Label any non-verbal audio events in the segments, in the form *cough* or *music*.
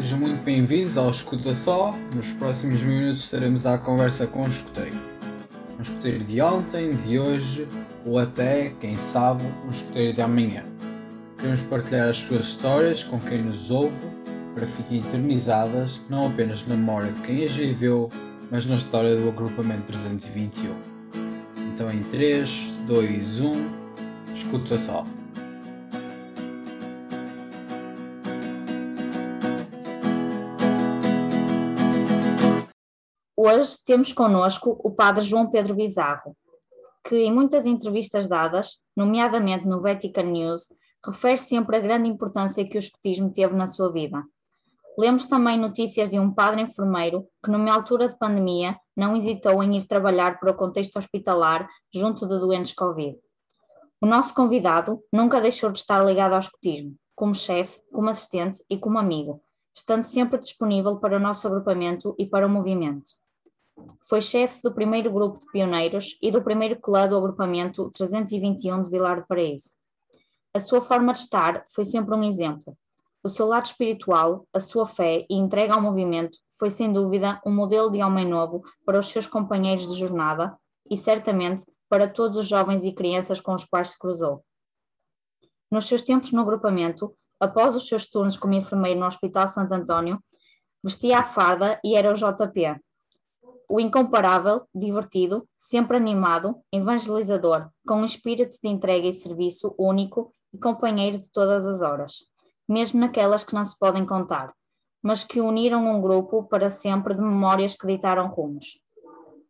Sejam muito bem-vindos ao Escuta Só. Nos próximos minutos estaremos à conversa com um escuteiro. Um escuteiro de ontem, de hoje ou até, quem sabe, um escuteiro de amanhã. Queremos partilhar as suas histórias com quem nos ouve para que fiquem eternizadas não apenas na memória de quem as viveu, mas na história do agrupamento 321. Então em 3, 2, 1, escuta só. Hoje temos connosco o padre João Pedro Bizarro, que em muitas entrevistas dadas, nomeadamente no Vatican News, refere sempre a grande importância que o escotismo teve na sua vida. Lemos também notícias de um padre enfermeiro que, numa altura de pandemia, não hesitou em ir trabalhar para o contexto hospitalar junto de doentes Covid. O nosso convidado nunca deixou de estar ligado ao escotismo, como chefe, como assistente e como amigo, estando sempre disponível para o nosso agrupamento e para o movimento. Foi chefe do primeiro grupo de pioneiros e do primeiro clã do agrupamento 321 de Vilar do Paraíso. A sua forma de estar foi sempre um exemplo. O seu lado espiritual, a sua fé e entrega ao movimento foi sem dúvida um modelo de homem novo para os seus companheiros de jornada e certamente para todos os jovens e crianças com os quais se cruzou. Nos seus tempos no agrupamento, após os seus turnos como enfermeiro no Hospital Santo António, vestia a farda e era o JP, o incomparável, divertido, sempre animado, evangelizador, com um espírito de entrega e serviço único e companheiro de todas as horas, mesmo naquelas que não se podem contar, mas que uniram um grupo para sempre de memórias que ditaram rumos.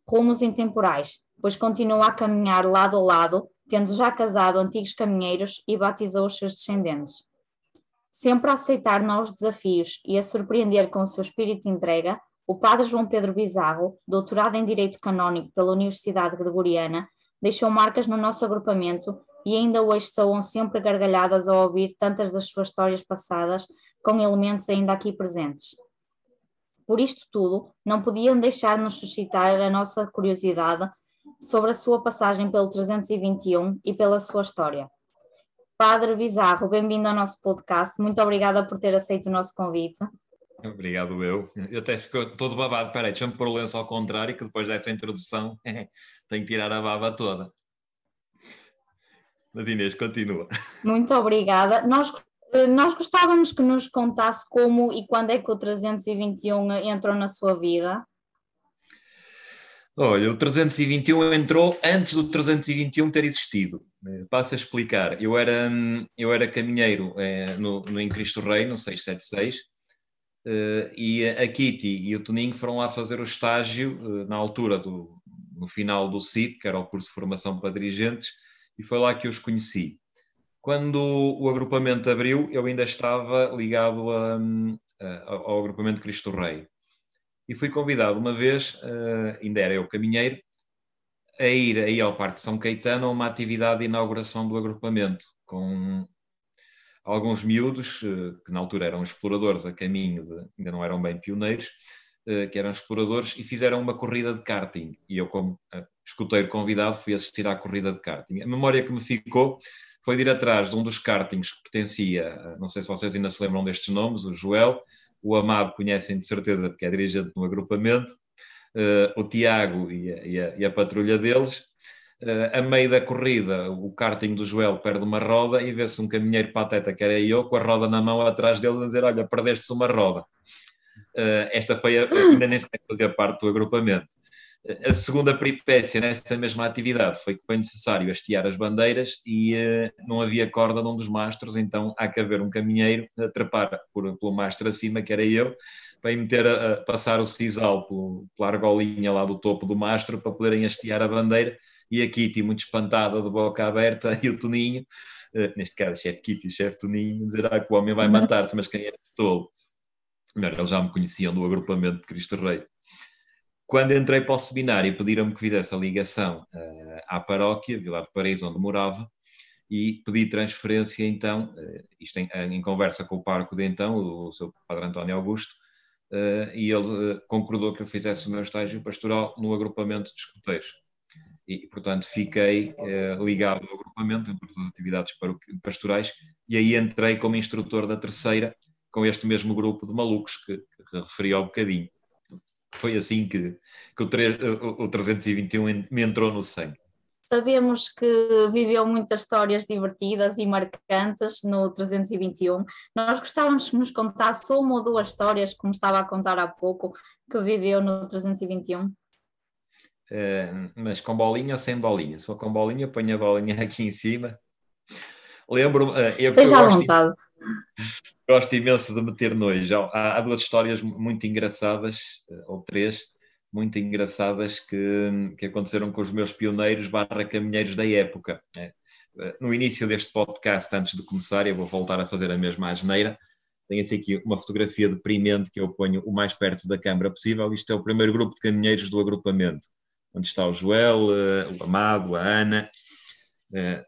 Rumos intemporais, pois continua a caminhar lado a lado, tendo já casado antigos caminheiros e batizou os seus descendentes. Sempre a aceitar novos desafios e a surpreender com o seu espírito de entrega, o padre João Pedro Bizarro, doutorado em Direito Canónico pela Universidade Gregoriana, deixou marcas no nosso agrupamento e ainda hoje soam sempre gargalhadas ao ouvir tantas das suas histórias passadas com elementos ainda aqui presentes. Por isto tudo, não podiam deixar de nos suscitar a nossa curiosidade sobre a sua passagem pelo 321 e pela sua história. Padre Bizarro, bem-vindo ao nosso podcast. Muito obrigada por ter aceito o nosso convite. Obrigado, eu. Eu até fico todo babado. Peraí, deixa-me pôr o lenço ao contrário, que depois dessa introdução *laughs* tenho que tirar a baba toda. Mas Inês, continua. Muito obrigada. Nós, nós gostávamos que nos contasse como e quando é que o 321 entrou na sua vida. Olha, o 321 entrou antes do 321 ter existido. Eh, passo a explicar. Eu era, eu era caminheiro é, no, no Em Cristo Rei, no 676, Uh, e a Kitty e o Toninho foram lá fazer o estágio uh, na altura do no final do CIP, que era o curso de formação para dirigentes, e foi lá que os conheci. Quando o agrupamento abriu, eu ainda estava ligado a, a, ao agrupamento Cristo Rei. E fui convidado uma vez, uh, ainda era eu caminheiro, a ir aí ao Parque São Caetano a uma atividade de inauguração do agrupamento, com alguns miúdos, eh, que na altura eram exploradores a caminho de, ainda não eram bem pioneiros, eh, que eram exploradores, e fizeram uma corrida de karting. E eu, como eh, escuteiro convidado, fui assistir à corrida de karting. A memória que me ficou foi de ir atrás de um dos kartings que pertencia, não sei se vocês ainda se lembram destes nomes, o Joel, o Amado conhecem de certeza porque é dirigente no agrupamento, o Tiago e a, e a, e a patrulha deles, a meio da corrida, o karting do Joel perde uma roda e vê-se um caminheiro pateta, que era eu, com a roda na mão atrás deles, a dizer: Olha, perdeste-se uma roda. Uh, esta foi a, ainda nem sequer fazia parte do agrupamento. A segunda peripécia nessa mesma atividade foi que foi necessário hastear as bandeiras e uh, não havia corda num dos mastros, então há que haver um caminheiro a trepar por, pelo mastro acima, que era eu, para meter a, a passar o sisal pelo, pela argolinha lá do topo do mastro para poderem hastear a bandeira e a Kitty muito espantada, de boca aberta, *laughs* e o Toninho, uh, neste caso, o chefe Kitty e o chefe Toninho, dizer ah, que o homem vai matar-se, mas quem é este tolo? Melhor, eles já me conheciam do agrupamento de Cristo Rei. Quando entrei para o seminário, pediram-me que fizesse a ligação uh, à paróquia, Vilar de Paris, onde morava, e pedi transferência então, uh, isto em, em, conversa com o parco de então, o, o seu padre António Augusto, uh, e ele concordou que eu fizesse o meu estágio pastoral no agrupamento de escuteiros e, portanto, fiquei eh, ligado ao agrupamento todas as atividades pastorais e aí entrei como instrutor da terceira com este mesmo grupo de malucos que, que referi um bocadinho. Foi assim que, que o, 3, o, o 321 me entrou no sangue. Sabemos que viveu muitas histórias divertidas e marcantes no 321. Nós gostávamos que nos contasse uma ou duas histórias, como estava a contar há pouco, que viveu no 321. É, mas com bolinha ou sem bolinha? Se for com bolinha, ponho a bolinha aqui em cima. Lembro-me. Uh, Esteja à vontade. Gosto imenso de meter nojo. Há, há duas histórias muito engraçadas, eh, ou três, muito engraçadas que, que aconteceram com os meus pioneiros barra caminheiros da época. É. No início deste podcast, antes de começar, eu vou voltar a fazer a mesma asneira. Tenho assim aqui uma fotografia deprimente que eu ponho o mais perto da câmara possível. Isto é o primeiro grupo de caminheiros do agrupamento, onde está o Joel, eh, o Amado, a Ana. Eh,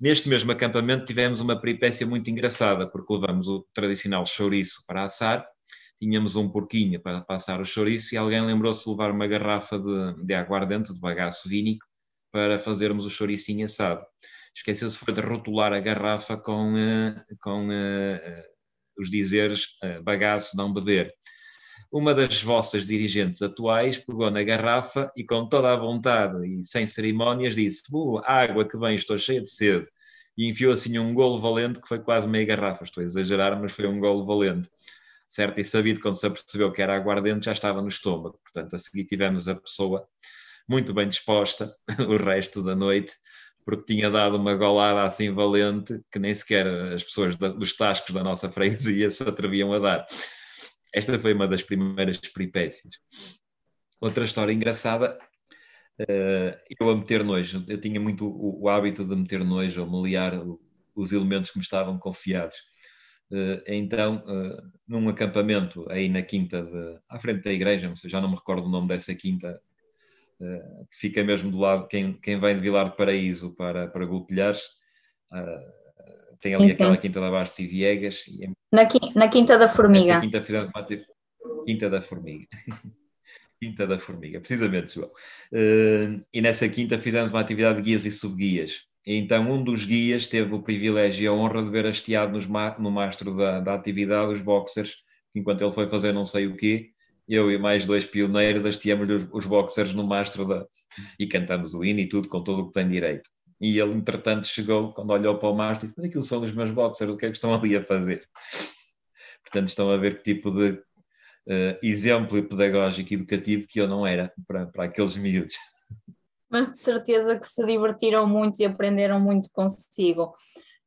neste mesmo acampamento tivemos uma peripécia muito engraçada, porque levamos o tradicional chouriço para assar tínhamos um porquinho para passar o chouriço e alguém lembrou-se de levar uma garrafa de, de aguardente, de bagaço vínico, para fazermos o chouricinho assado. Esqueceu-se foi de rotular a garrafa com, uh, com os dizeres bagaço não beber. Uma das vossas dirigentes atuais pegou na garrafa e com toda a vontade e sem cerimónias disse uh, água que bem, estou cheia de sede. E enfiou assim um golo valente que foi quase meia garrafa. Estou a exagerar, mas foi um golo valente certo e sabido, quando se apercebeu que era aguardente, já estava no estômago. Portanto, a seguir tivemos a pessoa muito bem disposta *laughs* o resto da noite, porque tinha dado uma golada assim valente que nem sequer as pessoas dos tascos da nossa freguesia se atreviam a dar. Esta foi uma das primeiras peripécias. Outra história engraçada, eh, eu a meter nojo, eu tinha muito o, hábito de meter nojo, ou meliar os elementos que me estavam confiados. Eh, então, eh, num acampamento aí na quinta, de, à frente da igreja, já não me recordo o nome dessa quinta, que fica mesmo do lado, quem, quem vem de Vilar de Paraíso para, para Golpilhares, tem ali sim, aquela sim. quinta da Bastos e Viegas. E na, na Quinta da Formiga. quinta fizemos uma Quinta da Formiga. *laughs* quinta da Formiga, precisamente, João. e nessa quinta fizemos uma atividade de guias e subguias. Então, um dos guias teve o privilégio e a honra de ver hasteado no mastro da, da atividade os boxers, enquanto ele foi fazer não sei o quê, eu e mais dois pioneiros hasteamos os, os boxers no mastro da, e cantamos o hino e tudo, com tudo o que tem direito. E ele, entretanto, chegou, quando olhou para o mastro, e disse: Mas aquilo são os meus boxers, o que é que estão ali a fazer? *laughs* Portanto, estão a ver que tipo de uh, exemplo pedagógico e educativo que eu não era para, para aqueles miúdos *laughs* mas de certeza que se divertiram muito e aprenderam muito consigo.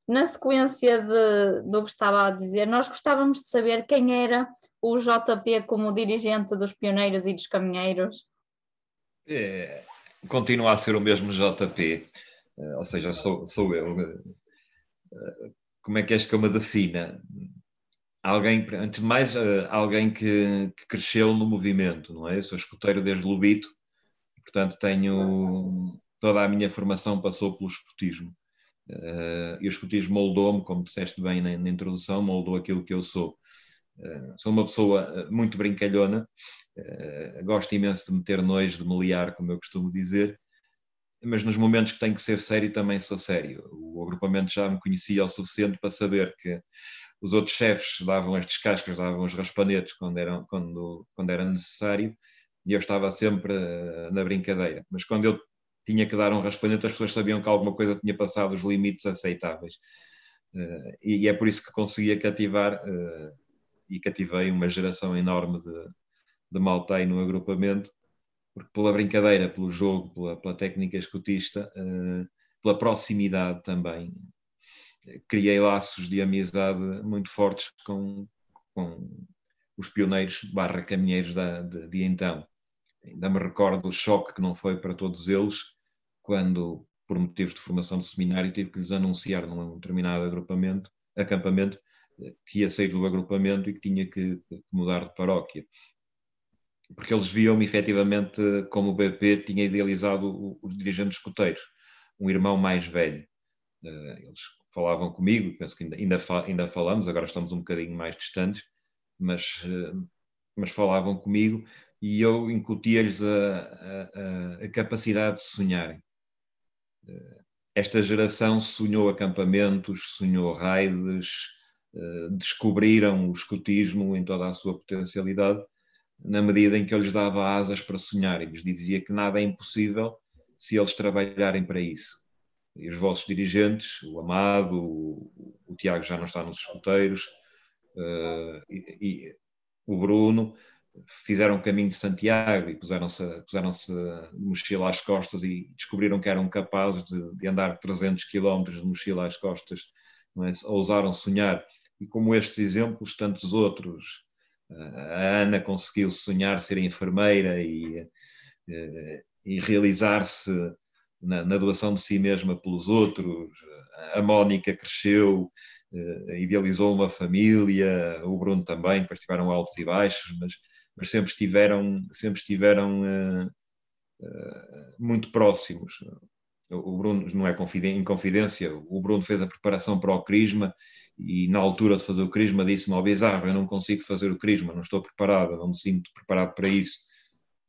Na sequência de, do que estava a dizer, nós gostávamos de saber quem era o JP como dirigente dos pioneiros e dos caminheiros. É, continua a ser o mesmo JP, ou seja, sou, sou eu. Eh, como é que és que eu me defina? Alguém, antes de mais, eh, alguém que, que cresceu no movimento, não é? Eu sou escuteiro desde Lubito, portanto tenho toda a minha formação passou pelo escutismo. Uh, e o escutismo moldou-me, como disseste bem na, na, introdução, moldou aquilo que eu sou. Sou uma pessoa eh, muito brincalhona, gosto imenso de meter nojo, de me liar, como eu costumo dizer, mas nos momentos que tenho que ser sério também sou sério. O agrupamento já me conhecia o suficiente para saber que os outros chefes davam as descascas, davam os raspanetes quando, eram, quando, quando era necessário, e eu estava sempre uh, na brincadeira. Mas quando eu tinha que dar um raspanete, as pessoas sabiam que alguma coisa tinha passado os limites aceitáveis. Uh, e, é por isso que conseguia cativar uh, e cativei uma geração enorme de, de maltei no agrupamento, porque pela brincadeira, pelo jogo, pela, pela técnica escutista, pela proximidade também, criei laços de amizade muito fortes com, com os pioneiros barra caminheiros da, de, de então ainda me recordo do choque que não foi para todos eles, quando, por motivos de formação de seminário, tive que lhes anunciar num determinado agrupamento, acampamento, que ia sair do agrupamento e que tinha que, mudar de paróquia. Porque eles viam-me efetivamente como o BP tinha idealizado os dirigentes escuteiros, um irmão mais velho. Eh, eles falavam comigo, penso que ainda, ainda, ainda falamos, agora estamos um bocadinho mais distantes, mas, eh, mas falavam comigo e eu incutia-lhes a, a, a, capacidade de sonharem. Eh, esta geração sonhou acampamentos, sonhou raids, descobriram o escotismo em toda a sua potencialidade, na medida em que eu lhes dava asas para sonhar e lhes dizia que nada é impossível se eles trabalharem para isso. E os vossos dirigentes, o Amado, o, o Tiago já não está nos escuteiros, uh, e, e, o Bruno, fizeram o caminho de Santiago e puseram-se puseram mochila às costas e descobriram que eram capazes de, de andar 300 quilómetros de mochila às costas, é? ousaram sonhar. E como estes exemplos, tantos outros. A Ana conseguiu sonhar ser enfermeira e, eh, e realizar-se na, na, doação de si mesma pelos outros. A Mónica cresceu, eh, idealizou uma família, o Bruno também, depois tiveram altos e baixos, mas mas sempre estiveram, sempre estiveram uh, muito próximos. O Bruno não é em confidência, o Bruno fez a preparação para o Crisma e na altura de fazer o Crisma disse-me ao Bizarro, eu não consigo fazer o Crisma, não estou preparado, não me sinto preparado para isso.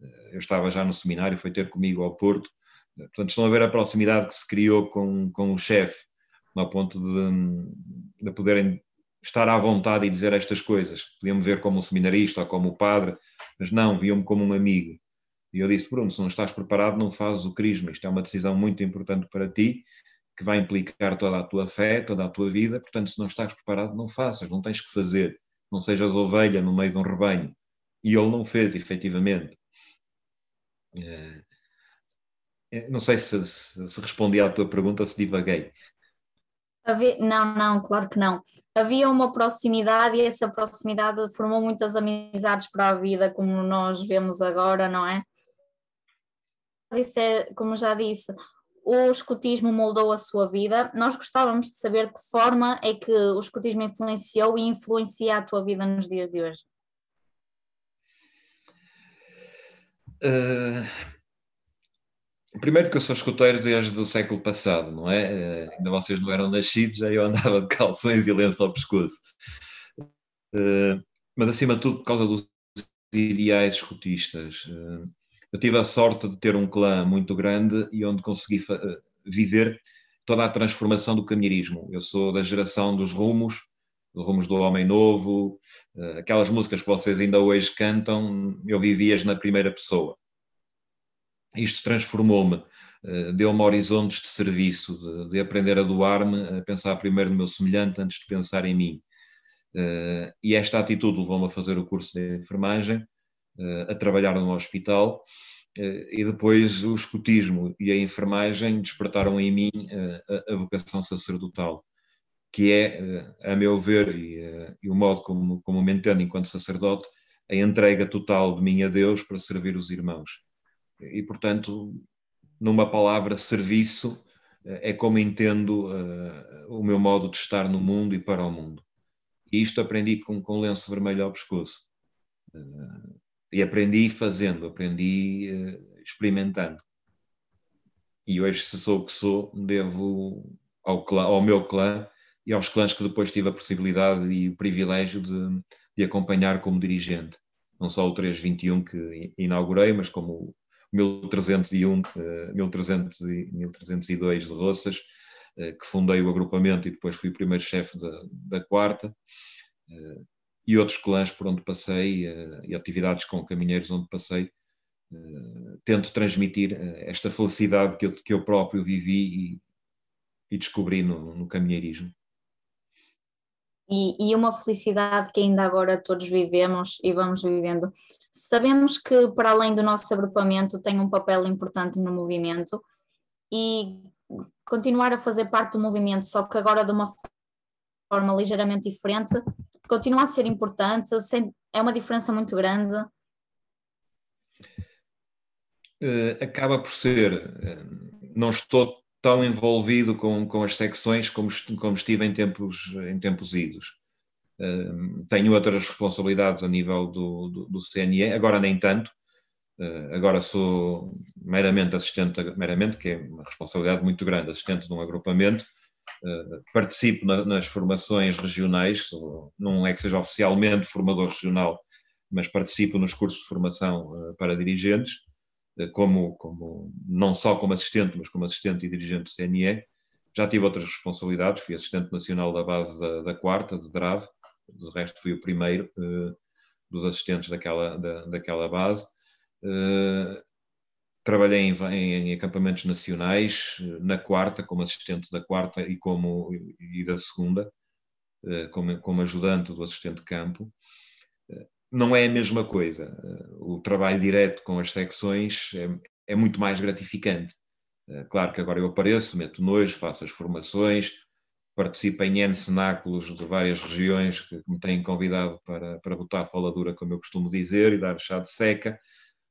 Eh, eu estava já no seminário, foi ter comigo ao Porto. Portanto, estão a ver a proximidade que se criou com, com o chefe, ao ponto de, de poderem estar à vontade e dizer estas coisas. Podiam-me ver como um seminarista ou como o padre, mas não, viam-me como um amigo. E eu disse, Bruno, se não estás preparado, não fazes o crisma. Isto é uma decisão muito importante para ti, que vai implicar toda a tua fé, toda a tua vida. Portanto, se não estás preparado, não faças, não tens que fazer. Não sejas ovelha no meio de um rebanho. E ele não fez, efetivamente. É... Não sei se, se, se respondi à tua pergunta, se divaguei. Não, não, claro que não. Havia uma proximidade e essa proximidade formou muitas amizades para a vida, como nós vemos agora, não é? Como já disse, o escotismo moldou a sua vida. Nós gostávamos de saber de que forma é que o escotismo influenciou e influencia a tua vida nos dias de hoje. Uh, Primeiro que eu sou escoteiro desde o século passado, não é? Uh, ainda vocês não eram nascidos, já eu andava de calções e lenço ao pescoço. Uh, mas acima de tudo por causa dos ideais escotistas. Eu tive a sorte de ter um clã muito grande e onde consegui viver toda a transformação do caminheirismo. Eu sou da geração dos rumos, dos rumos do Homem Novo, aquelas músicas que vocês ainda hoje cantam, eu vivi-as na primeira pessoa isto transformou-me, eh, deu-me horizontes de serviço, de, de aprender a doar-me, a pensar primeiro no meu semelhante antes de pensar em mim. Eh, e esta atitude levou-me a fazer o curso de enfermagem, eh, a trabalhar no hospital, e depois o escutismo e a enfermagem despertaram em mim a, a vocação sacerdotal, que é, a meu ver, e, o modo como, como me entendo enquanto sacerdote, a entrega total de mim a Deus para servir os irmãos e, portanto, numa palavra, serviço é como entendo o meu modo de estar no mundo e para o mundo. E isto aprendi com, com lenço vermelho ao pescoço. E aprendi fazendo, aprendi uh, experimentando. E hoje, se sou o que sou, devo ao, clã, ao meu clã e aos clãs que depois tive a possibilidade e o privilégio de, de acompanhar como dirigente. Não só o 321 que inaugurei, mas como 1301, 1300 e 1302 de Roças, eh, que fundei o agrupamento e depois fui o primeiro chefe da, da quarta, eh, e outros clãs por onde passei, eh, e atividades com caminheiros onde passei, tento transmitir esta felicidade que eu, que eu próprio vivi e, e descobri no, no caminheirismo. E, e, uma felicidade que ainda agora todos vivemos e vamos vivendo. Sabemos que, para além do nosso agrupamento, tem um papel importante no movimento e continuar a fazer parte do movimento, só que agora de uma forma ligeiramente diferente, continua a ser importante, é uma diferença muito grande. Uh, acaba por ser. Uh, não estou tão envolvido com, com as secções como, como estive em tempos, em tempos idos tenho outras responsabilidades a nível do, do, do CNE, agora nem tanto, uh, agora sou meramente assistente, meramente, que é uma responsabilidade muito grande, assistente de um agrupamento, uh, participo na, nas formações regionais, não é que seja oficialmente formador regional, mas participo nos cursos de formação uh, para dirigentes, como, como, não só como assistente, mas como assistente e dirigente do CNE, Já tive outras responsabilidades, fui assistente nacional da base da, da quarta, de DRAV, do resto fui o primeiro dos assistentes daquela, da, daquela base. Trabalhei em, em, em, acampamentos nacionais, na quarta, como assistente da quarta e, como, e da segunda, uh, como, como ajudante do assistente de campo. não é a mesma coisa. o trabalho direto com as secções é, é muito mais gratificante. claro que agora eu apareço, meto nojo, faço as formações, participo em N cenáculos de várias regiões que me têm convidado para, para botar a faladura, como eu costumo dizer, e dar chá de seca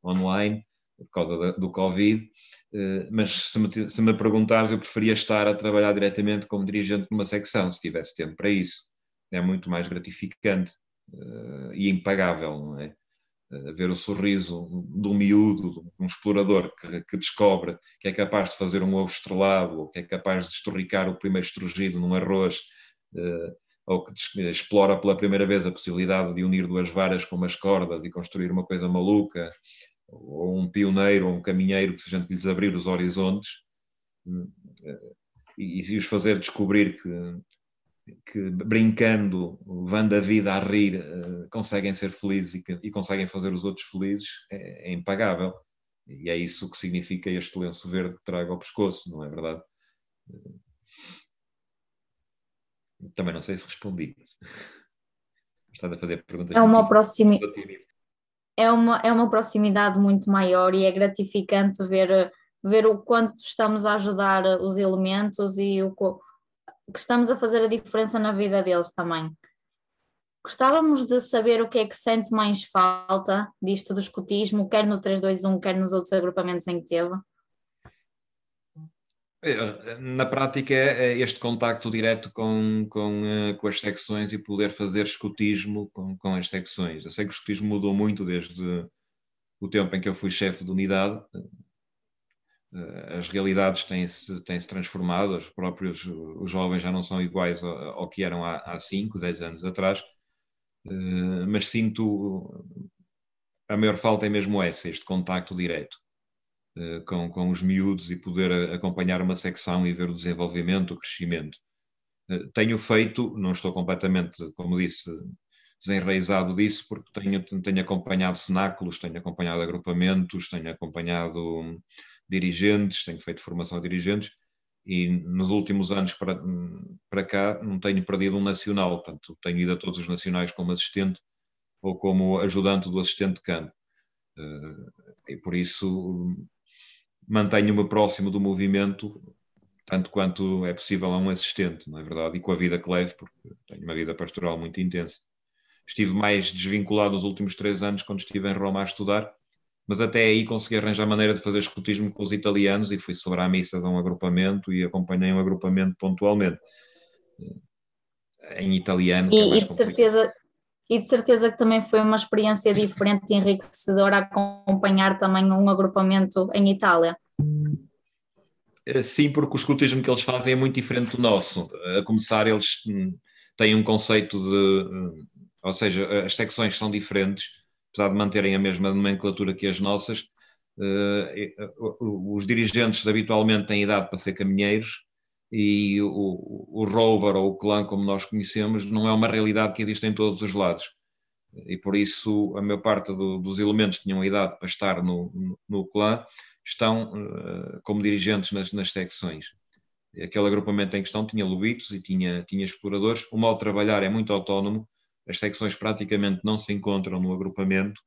online, por causa do Covid. Eh, mas se me, se me perguntares, eu preferia estar a trabalhar diretamente como dirigente numa secção, se tivesse tempo para isso. É muito mais gratificante eh, e impagável, não é? ver o sorriso de um miúdo, de um explorador que, que, descobre que é capaz de fazer um ovo estrelado, ou que é capaz de estorricar o primeiro estrugido num arroz, ou que explora pela primeira vez a possibilidade de unir duas varas com umas cordas e construir uma coisa maluca, ou um pioneiro ou um caminheiro que se a gente lhes abrir os horizontes uh, e, e os fazer descobrir que que brincando, levando a vida a rir, uh, conseguem ser felizes e, e, conseguem fazer os outros felizes, é, é, impagável. E é isso que significa este lenço verde que trago ao pescoço, não é verdade? Também não sei se respondi. Estás a fazer perguntas. É uma, proximi... é, uma, é uma proximidade muito maior e é gratificante ver, ver o quanto estamos a ajudar os elementos e o que estamos a fazer a diferença na vida deles também. Gostávamos de saber o que é que sente mais falta disto do escutismo, quer no 321, quer nos outros agrupamentos em que teve. É, na prática é este contacto direto com, com, eh, com as secções e poder fazer escutismo com, com as secções. Eu sei que o escutismo mudou muito desde o tempo em que eu fui chefe de unidade, eh, as realidades têm-se têm -se transformado, os próprios os jovens já não são iguais ao, ao que eram há 5, 10 anos atrás, uh, mas sinto a maior falta é mesmo essa, este contacto direto com, com os miúdos e poder acompanhar uma secção e ver o desenvolvimento, o crescimento. Uh, tenho feito, não estou completamente, como disse, desenraizado disso, porque tenho, tenho acompanhado cenáculos, tenho acompanhado agrupamentos, tenho acompanhado dirigentes, tenho feito formação de dirigentes e nos últimos anos para, para cá não tenho perdido um nacional, portanto tenho ido a todos os nacionais como assistente ou como ajudante do assistente de campo. Eh, e por isso mantenho-me próximo do movimento tanto quanto é possível a um assistente, não é verdade? E com a vida que levo, porque tenho uma vida pastoral muito intensa. Estive mais desvinculado nos últimos três anos quando estive em Roma a estudar, mas até aí consegui arranjar maneira de fazer escutismo com os italianos e fui celebrar missas a um agrupamento e acompanhei um agrupamento pontualmente em italiano. E, é e de certeza e de certeza que também foi uma experiência diferente e enriquecedora acompanhar também um agrupamento em Itália. Eh, sim, porque o escutismo que eles fazem é muito diferente do nosso. A começar, eles hum, têm um conceito de. Hum, ou seja, as secções são diferentes apesar de manterem a mesma nomenclatura que as nossas, eh, eh, os dirigentes habitualmente têm idade para ser caminheiros e o, o rover ou o clã, como nós conhecemos, não é uma realidade que existe em todos os lados. E por isso a maior parte do, dos elementos que tinham idade para estar no, no, no clã estão uh, como dirigentes nas, nas, secções. Aquele agrupamento em questão tinha lobitos e tinha, tinha exploradores. O modo de trabalhar é muito autónomo, as secções praticamente não se encontram no agrupamento,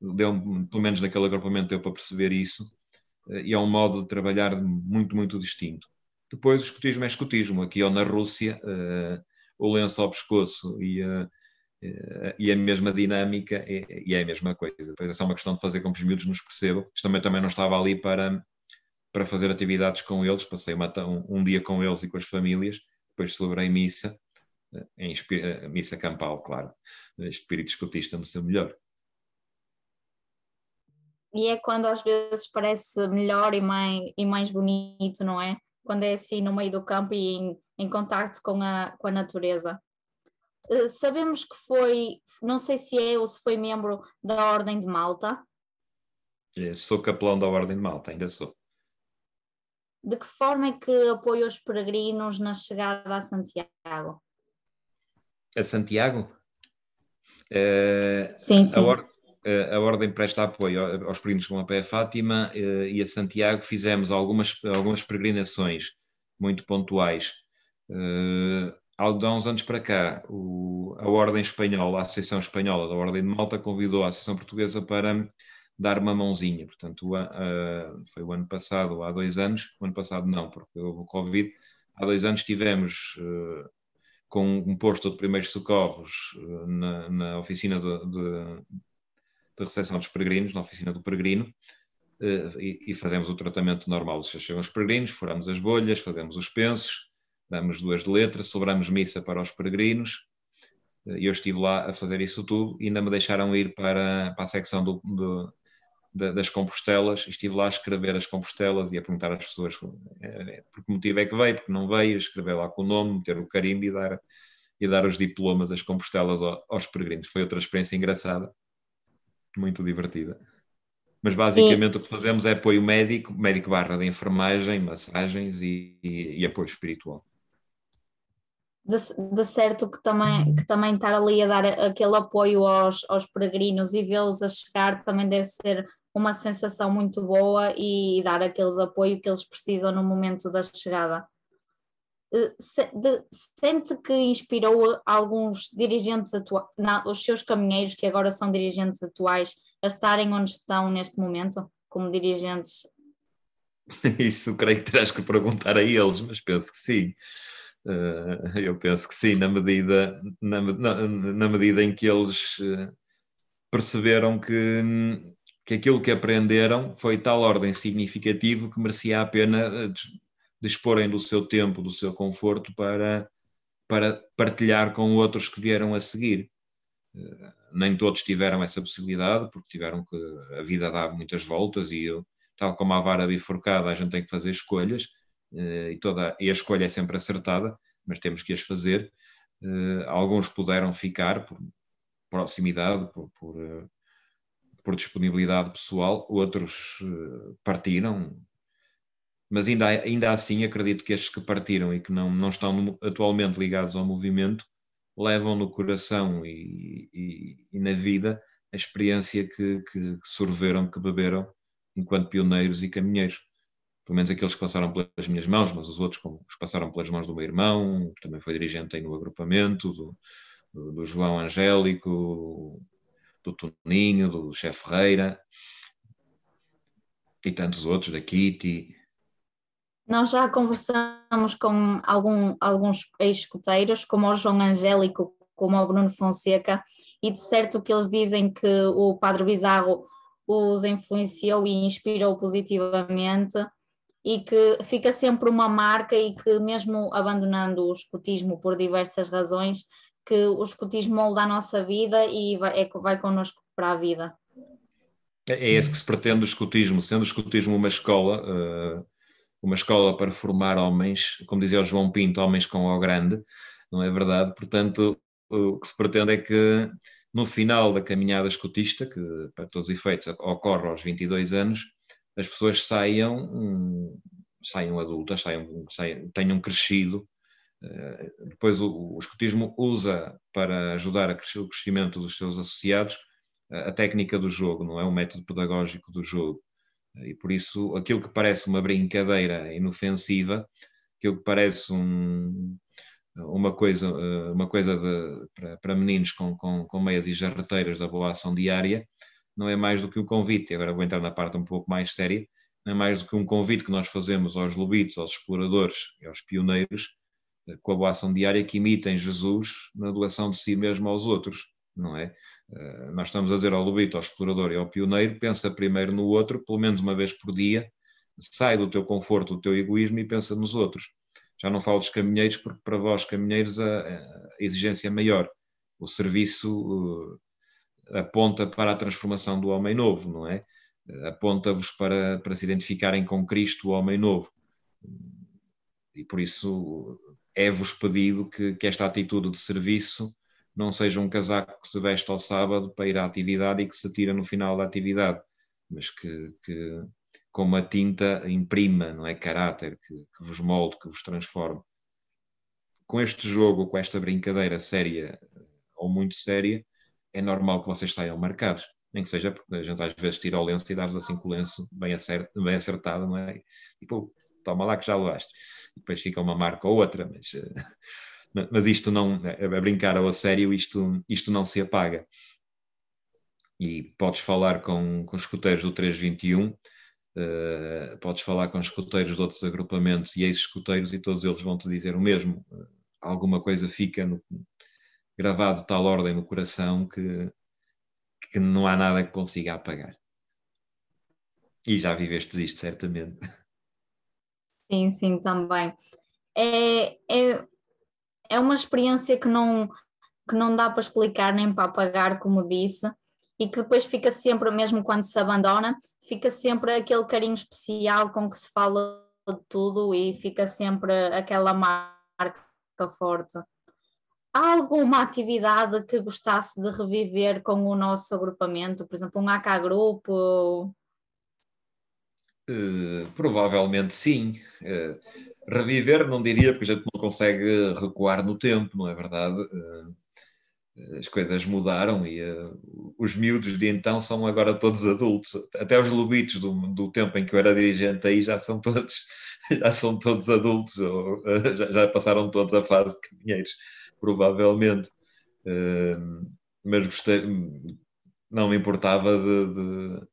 deu, pelo menos naquele agrupamento deu para perceber isso, e é um modo de trabalhar muito, muito distinto. Depois o escutismo é escutismo, aqui ou na Rússia, uh, o lenço ao pescoço e, uh, uh, e a mesma dinâmica é, e é a mesma coisa. Depois é só uma questão de fazer com que os miúdos nos percebam. Isto também, também não estava ali para, para fazer atividades com eles, passei uma, um, um dia com eles e com as famílias, depois celebrei missa em missa campal, claro, espírito escotista no seu melhor. E é quando às vezes parece melhor e mais, e mais bonito, não é? Quando é assim no meio do campo e em, em contato com a, com a natureza. Uh, sabemos que foi, não sei se é ou se foi membro da Ordem de Malta. É, sou capelão da Ordem de Malta, ainda sou. de que forma é que apoia os peregrinos na chegada a Santiago? A Santiago? Uh, sim, sim. A, or a, Ordem presta apoio aos peregrinos com a pé Fátima uh, e a Santiago fizemos algumas, algumas peregrinações muito pontuais. há uns anos para cá, a Ordem Espanhola, a Associação Espanhola da Ordem de Malta, convidou a Associação Portuguesa para dar uma mãozinha. Portanto, foi o ano passado, há dois anos, o ano passado não, porque houve o Covid, há dois anos tivemos com um posto de primeiros socorros na, na, oficina de, de, de, recepção dos peregrinos, na oficina do peregrino, e, e, fazemos o tratamento normal. Chegam os peregrinos, furamos as bolhas, fazemos os pensos, damos duas letras, sobramos missa para os peregrinos, e eu estive lá a fazer isso tudo e ainda me deixaram ir para, para a secção do, do, das compostelas, estive lá a escrever as compostelas e a perguntar às pessoas é, por que motivo é que veio, porque não veio, escrever lá com o nome, meter o carimbo e dar, e dar os diplomas, as compostelas aos peregrinos. Foi outra experiência engraçada, muito divertida. Mas basicamente o que fazemos é apoio médico, médico barra de enfermagem, massagens e, e, e apoio espiritual. De, de, certo que também, que também estar ali a dar aquele apoio aos, aos peregrinos e vê-los a chegar também deve ser uma sensação muito boa e dar aqueles apoio que eles precisam no momento da chegada. Eh, sente que inspirou alguns dirigentes atuais, os seus caminheiros, que agora são dirigentes atuais, a estarem onde estão neste momento, como dirigentes? *laughs* Isso creio que terás que perguntar a eles, mas penso que sim. Uh, eu penso que sim, na medida, na, na, na medida em que eles uh, perceberam que que aquilo que aprenderam foi tal ordem significativo que merecia a pena eh, disporem do seu tempo, do seu conforto para, para partilhar com outros que vieram a seguir. Eh, nem todos tiveram essa possibilidade, porque tiveram que. A vida dá muitas voltas e, eu, tal como a vara bifurcada, a gente tem que fazer escolhas eh, e, toda, e a escolha é sempre acertada, mas temos que as fazer. Alguns puderam ficar por proximidade, por, por por disponibilidade pessoal, outros eh, partiram, mas ainda, ainda assim acredito que estes que partiram e que não, não estão atualmente ligados ao movimento levam no coração e, e, e na vida a experiência que, que sorveram, que beberam enquanto pioneiros e caminheiros. Pelo menos aqueles que passaram pelas minhas mãos, mas os outros como, que passaram pelas mãos do meu irmão, que também foi dirigente aí no agrupamento, do, do, do João Angélico, do Toninho, do Chefe Ferreira e tantos outros, da Kitty. Nós já conversamos com algum, alguns ex-escuteiros, como o João Angélico, como o Bruno Fonseca, e de certo que eles dizem que o Padre Bizarro os influenciou e inspirou positivamente e que fica sempre uma marca e que mesmo abandonando o escutismo por diversas razões, que o escutismo molda a nossa vida e vai, é, vai connosco para a vida. É, é esse que se pretende o escutismo, sendo o escutismo uma escola, uh, uma escola para formar homens, como dizia o João Pinto, homens com O grande, não é verdade? Portanto, o que se pretende é que no final da caminhada escutista, que para todos os efeitos ocorre aos 22 anos, as pessoas saiam, saiam adultas, saiam, saiam, tenham crescido eh, depois o, o escotismo usa para ajudar a crescer o crescimento dos seus associados a técnica do jogo, não é? O método pedagógico do jogo. E por isso, aquilo que parece uma brincadeira inofensiva, aquilo que parece um, uma coisa, eh, uma coisa de, para, para, meninos com, com, com meias e jarreteiras da boa ação diária, não é mais do que um convite. Agora vou entrar na parte um pouco mais séria. Não é mais do que um convite que nós fazemos aos lobitos, aos exploradores e aos pioneiros com a boa ação diária que imitem Jesus na doação de si mesmo aos outros, não é? Uh, nós estamos a dizer ao lobito, ao explorador e ao pioneiro, pensa primeiro no outro, pelo menos uma vez por dia, sai do teu conforto, do teu egoísmo e pensa nos outros. Já não falo dos caminheiros, porque para vós, caminheiros, a, exigência é maior. O serviço uh, aponta para a transformação do homem novo, não é? Uh, Aponta-vos para, para se identificarem com Cristo, o homem novo. E por isso é-vos pedido que, que esta atitude de serviço não seja um casaco que se veste ao sábado para ir à atividade e que se tira no final da atividade, mas que, que com uma tinta imprima, não é? Caráter, que, que vos molde, que vos transforme. Com este jogo, com esta brincadeira séria ou muito séria, é normal que vocês saiam marcados. Nem que seja porque a gente às vezes tira o lenço e dá-vos assim com o lenço bem, acert, bem acertado, não é? E pô, toma lá que já levaste. E depois fica uma marca ou outra, mas, mas isto não, a brincar ou a sério, isto, isto não se apaga. E podes falar com, com os escuteiros do 321, uh, eh, podes falar com os escuteiros de outros agrupamentos e ex-escuteiros e todos eles vão te dizer o mesmo. Alguma coisa fica no, gravado de tal ordem no coração que, que não há nada que consiga apagar. E já viveste isto, certamente. Sim, sim, também. É, é, é uma experiência que não, que não dá para explicar nem para apagar, como disse, e que depois fica sempre, mesmo quando se abandona, fica sempre aquele carinho especial com que se fala de tudo e fica sempre aquela marca forte. Há alguma atividade que gostasse de reviver com o nosso agrupamento? Por exemplo, um AK Grupo? Uh, provavelmente sim. Uh, reviver não diria, porque a gente não consegue recuar no tempo, não é verdade? Uh, as coisas mudaram e os miúdos de então são agora todos adultos. Até os lobitos do, do tempo em que eu era dirigente aí já são todos, *laughs* já são todos adultos, ou, já, já passaram todos a fase de caminheiros provavelmente. Mas gostei, não me importava de, de,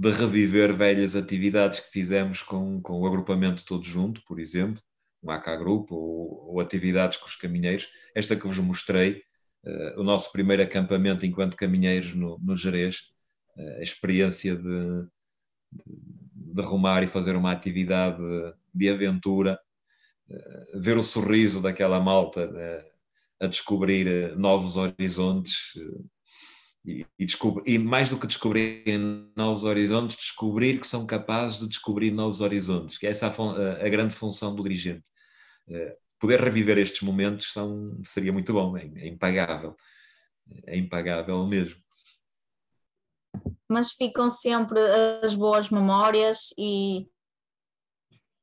de, reviver velhas atividades que fizemos com, com o agrupamento todo junto, por exemplo, um AK Grupo ou, ou atividades com os caminheiros. Esta que vos mostrei, uh, o nosso primeiro acampamento enquanto caminheiros no, no Jerez, uh, a experiência de, de, de rumar e fazer uma atividade de aventura, uh, ver o sorriso daquela malta a descobrir novos horizontes e, e, e, mais do que descobrir novos horizontes, descobrir que são capazes de descobrir novos horizontes, que é essa a, a grande função do dirigente. Eh, poder reviver estes momentos são, seria muito bom, é, é impagável, é impagável mesmo. Mas ficam sempre as boas memórias e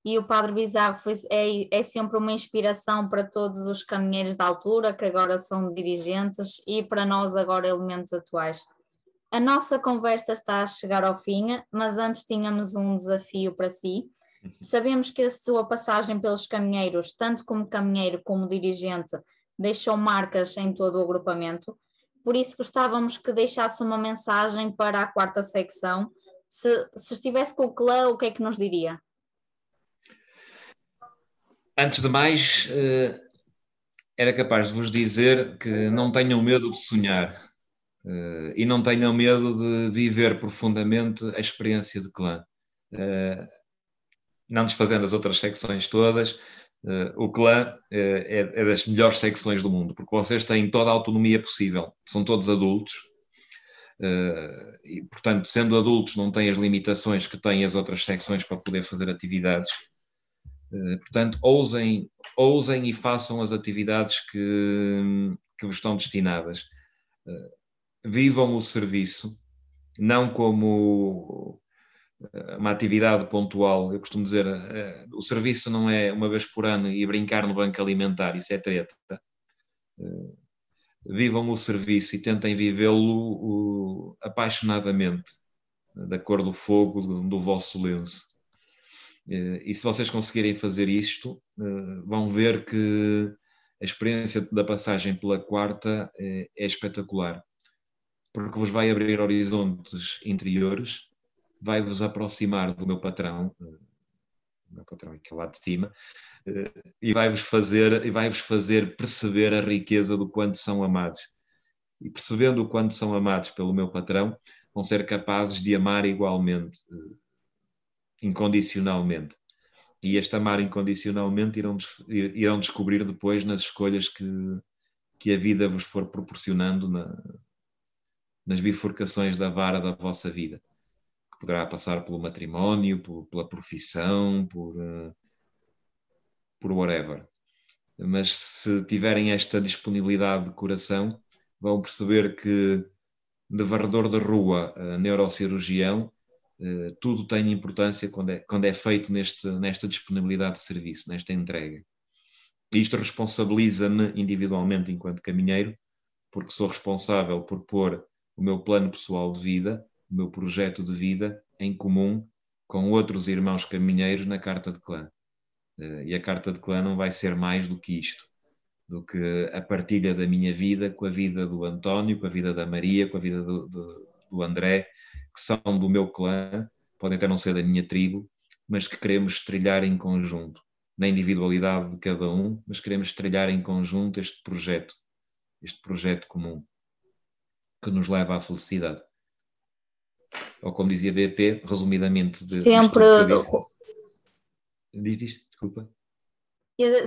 e o Padre Bizarro foi, é, é sempre uma inspiração para todos os caminheiros da altura, que agora são dirigentes, e para nós agora elementos atuais. A nossa conversa está a chegar ao fim, mas antes tínhamos um desafio para si. Sabemos que a sua passagem pelos caminheiros, tanto como caminheiro como dirigente, deixou marcas em todo o agrupamento. Por isso gostávamos que deixasse uma mensagem para a quarta secção. Se, se estivesse com o clã, o que é que nos diria? Antes de mais, eh, era capaz de vos dizer que não tenham medo de sonhar eh, e não tenham medo de viver profundamente a experiência de clã. Eh, não desfazendo as outras secções todas, o clã é, é das melhores secções do mundo, porque vocês têm toda a autonomia possível, são todos adultos, e, portanto, sendo adultos, não têm as limitações que têm as outras secções para poder fazer atividades portanto, ousem, ousem e façam as atividades que, que vos estão destinadas. Eh, vivam o serviço, não como eh, uma atividade pontual. Eu costumo dizer, o serviço não é uma vez por ano e brincar no banco alimentar, isso é treta. Vivam o serviço e tentem vivê-lo apaixonadamente, da cor do fogo do, do vosso lenço. Eh, e se vocês conseguirem fazer isto, eh, vão ver que a experiência da passagem pela quarta é, é espetacular, porque vos vai abrir horizontes interiores, vai-vos aproximar do meu patrão, o meu patrão aqui lá de cima, e vai-vos fazer, e vai-vos fazer perceber a riqueza do quanto são amados. E percebendo o quanto são amados pelo meu patrão, vão ser capazes de amar igualmente incondicionalmente. E este amar incondicionalmente irão, irão descobrir depois nas escolhas que, que a vida vos for proporcionando na, nas bifurcações da vara da vossa vida. Que poderá passar pelo matrimónio, por, pela profissão, por, uh, por whatever. Mas se tiverem esta disponibilidade de coração, vão perceber que de varredor de rua a neurocirurgião tudo tem importância quando é, quando é feito neste, nesta disponibilidade de serviço, nesta entrega. Isto responsabiliza-me individualmente enquanto caminheiro, porque sou responsável por pôr o meu plano pessoal de vida, o meu projeto de vida em comum com outros irmãos caminheiros na carta de clã. Uh, e a carta de clã não vai ser mais do que isto do que a partilha da minha vida com a vida do António, com a vida da Maria, com a vida do, do, do André, que são do meu clã, podem até não ser da minha tribo, mas que queremos trilhar em conjunto, na individualidade de cada um, mas queremos trilhar em conjunto este projeto, este projeto comum, que nos leva à felicidade. Ou como dizia BP, resumidamente, de, sempre. Diz isto, desculpa.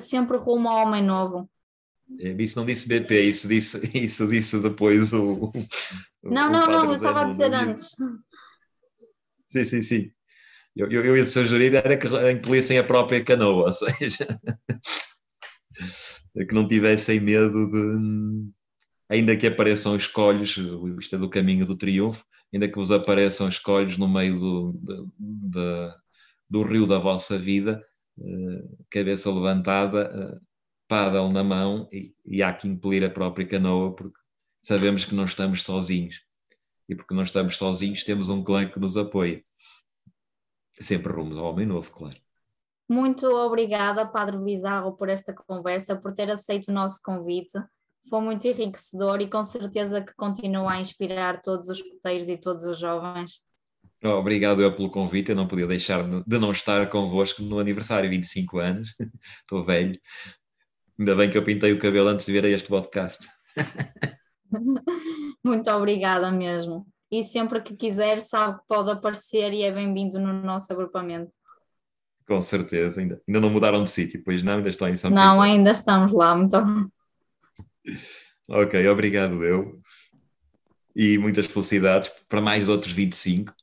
Sempre rumo ao homem novo. É, isso não disse BP, isso disse, *laughs* isso disse depois o. Não, o não, não, eu estava a dizer antes. Sim, sim, sim. Eu, eu, eu ia sugerir era que incluíssem a própria canoa, *laughs* ou seja, *laughs* que não tivessem medo de. Ainda que apareçam escolhos, isto é do caminho do triunfo, ainda que vos apareçam escolhos no meio do, do, do rio da vossa vida, eh, cabeça levantada, paddle na mão e, e há que impelir a própria canoa porque sabemos que não estamos sozinhos. E porque não estamos sozinhos, temos um clã que nos apoia. Sempre rumos ao homem novo, claro. Muito obrigada, Padre Bizarro, por esta conversa, por ter aceito o nosso convite. Foi muito enriquecedor e com certeza que continua a inspirar todos os coteiros e todos os jovens. Oh, obrigado eu pelo convite. Eu não podia deixar de não estar convosco no aniversário, 25 anos. *laughs* Estou velho, Ainda bem que eu pintei o cabelo antes de vir a este podcast. *laughs* Muito obrigada mesmo. E sempre que quiser, sabe que pode aparecer e é bem-vindo no nosso agrupamento. Com certeza, ainda, ainda não mudaram de sítio, pois não? Ainda estão em São Não, ainda estamos lá, muito *laughs* Ok, obrigado eu. E muitas felicidades para mais outros 25